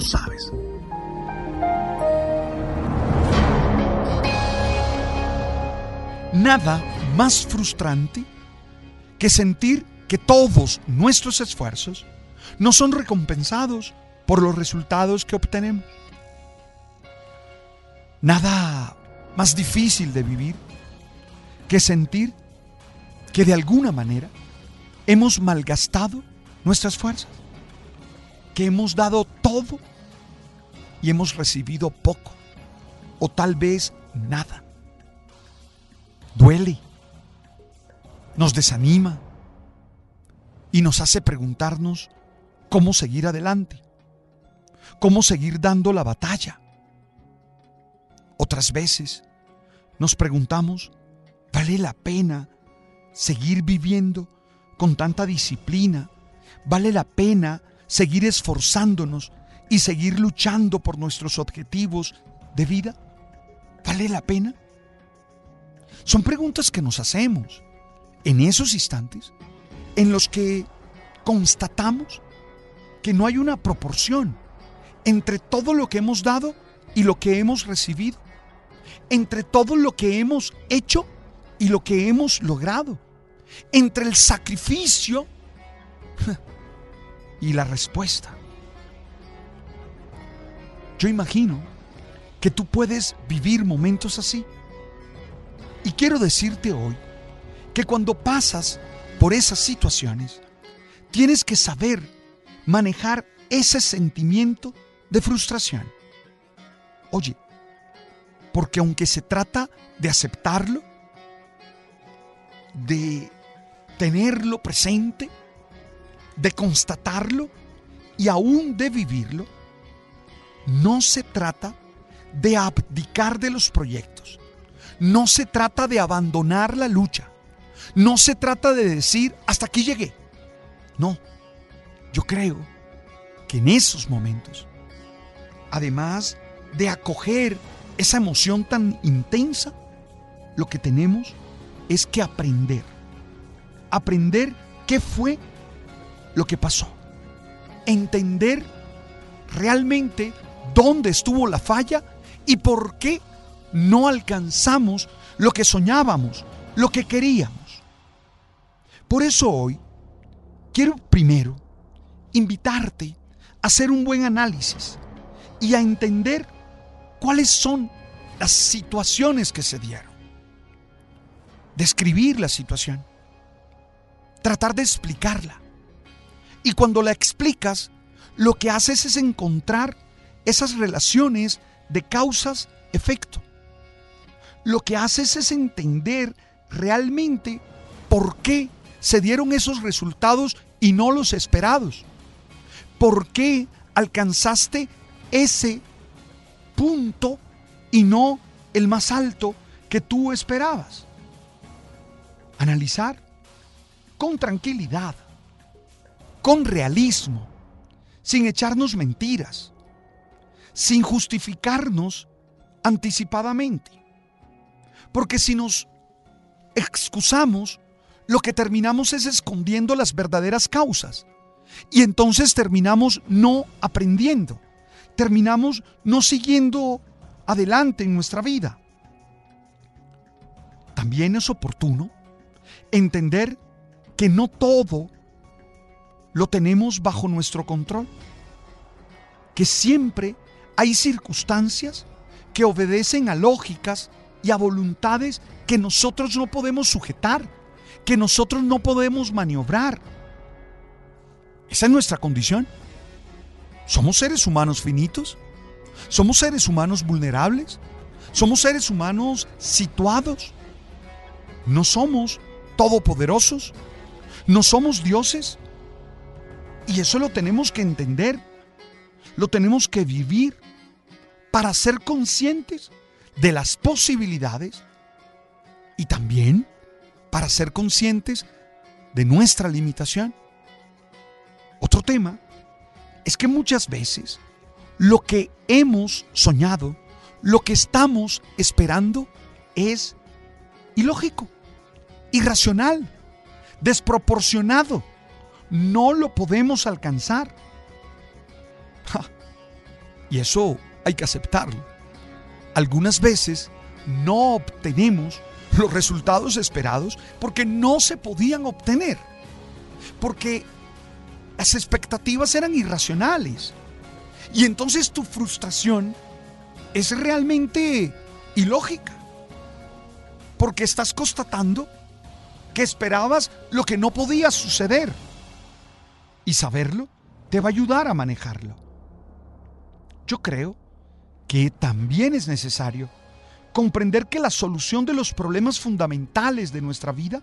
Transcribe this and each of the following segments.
Sabes. Nada más frustrante que sentir que todos nuestros esfuerzos no son recompensados por los resultados que obtenemos. Nada más difícil de vivir que sentir que de alguna manera hemos malgastado nuestras fuerzas, que hemos dado todo y hemos recibido poco, o tal vez nada. Duele, nos desanima y nos hace preguntarnos cómo seguir adelante, cómo seguir dando la batalla. Otras veces nos preguntamos, ¿vale la pena seguir viviendo con tanta disciplina? ¿Vale la pena seguir esforzándonos y seguir luchando por nuestros objetivos de vida? ¿Vale la pena? Son preguntas que nos hacemos en esos instantes en los que constatamos que no hay una proporción entre todo lo que hemos dado y lo que hemos recibido, entre todo lo que hemos hecho y lo que hemos logrado, entre el sacrificio y la respuesta. Yo imagino que tú puedes vivir momentos así. Y quiero decirte hoy que cuando pasas por esas situaciones, tienes que saber manejar ese sentimiento de frustración. Oye, porque aunque se trata de aceptarlo, de tenerlo presente, de constatarlo y aún de vivirlo, no se trata de abdicar de los proyectos. No se trata de abandonar la lucha. No se trata de decir, hasta aquí llegué. No, yo creo que en esos momentos, además de acoger esa emoción tan intensa, lo que tenemos es que aprender. Aprender qué fue lo que pasó. Entender realmente dónde estuvo la falla y por qué no alcanzamos lo que soñábamos, lo que queríamos. Por eso hoy quiero primero invitarte a hacer un buen análisis y a entender cuáles son las situaciones que se dieron. Describir la situación. Tratar de explicarla. Y cuando la explicas, lo que haces es encontrar esas relaciones de causas-efecto. Lo que haces es entender realmente por qué se dieron esos resultados y no los esperados. ¿Por qué alcanzaste ese punto y no el más alto que tú esperabas? Analizar con tranquilidad, con realismo, sin echarnos mentiras, sin justificarnos anticipadamente. Porque si nos excusamos, lo que terminamos es escondiendo las verdaderas causas. Y entonces terminamos no aprendiendo. Terminamos no siguiendo adelante en nuestra vida. También es oportuno entender que no todo lo tenemos bajo nuestro control. Que siempre hay circunstancias que obedecen a lógicas y a voluntades que nosotros no podemos sujetar, que nosotros no podemos maniobrar. Esa es nuestra condición. Somos seres humanos finitos, somos seres humanos vulnerables, somos seres humanos situados. No somos todopoderosos, no somos dioses. Y eso lo tenemos que entender, lo tenemos que vivir para ser conscientes de las posibilidades y también para ser conscientes de nuestra limitación. Otro tema es que muchas veces lo que hemos soñado, lo que estamos esperando es ilógico, irracional, desproporcionado. No lo podemos alcanzar. Y eso hay que aceptarlo. Algunas veces no obtenemos los resultados esperados porque no se podían obtener. Porque las expectativas eran irracionales. Y entonces tu frustración es realmente ilógica. Porque estás constatando que esperabas lo que no podía suceder. Y saberlo te va a ayudar a manejarlo. Yo creo que también es necesario comprender que la solución de los problemas fundamentales de nuestra vida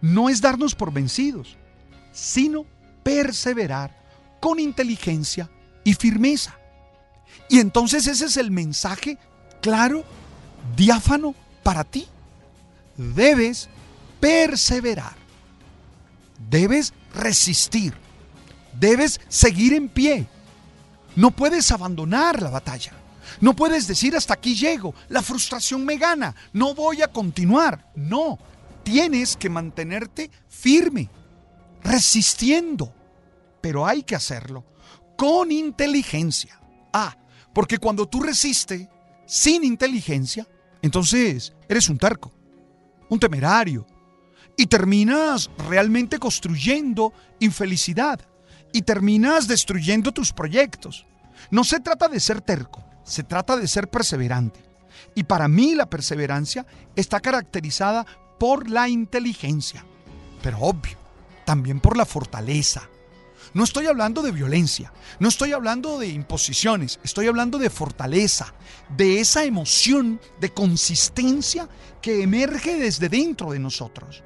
no es darnos por vencidos, sino perseverar con inteligencia y firmeza. Y entonces ese es el mensaje claro, diáfano para ti. Debes perseverar. Debes resistir. Debes seguir en pie. No puedes abandonar la batalla. No puedes decir hasta aquí llego, la frustración me gana, no voy a continuar. No, tienes que mantenerte firme, resistiendo. Pero hay que hacerlo con inteligencia. Ah, porque cuando tú resistes sin inteligencia, entonces eres un terco, un temerario, y terminas realmente construyendo infelicidad y terminas destruyendo tus proyectos. No se trata de ser terco, se trata de ser perseverante. Y para mí la perseverancia está caracterizada por la inteligencia, pero obvio, también por la fortaleza. No estoy hablando de violencia, no estoy hablando de imposiciones, estoy hablando de fortaleza, de esa emoción de consistencia que emerge desde dentro de nosotros.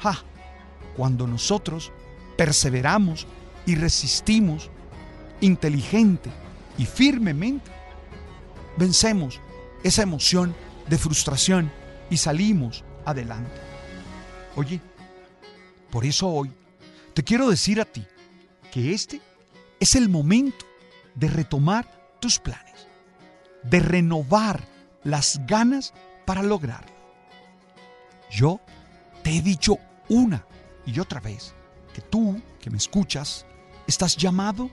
Ja, cuando nosotros perseveramos y resistimos inteligente y firmemente, vencemos esa emoción de frustración y salimos adelante. Oye, por eso hoy te quiero decir a ti que este es el momento de retomar tus planes, de renovar las ganas para lograrlo. Yo te he dicho una y otra vez que tú, que me escuchas, estás llamado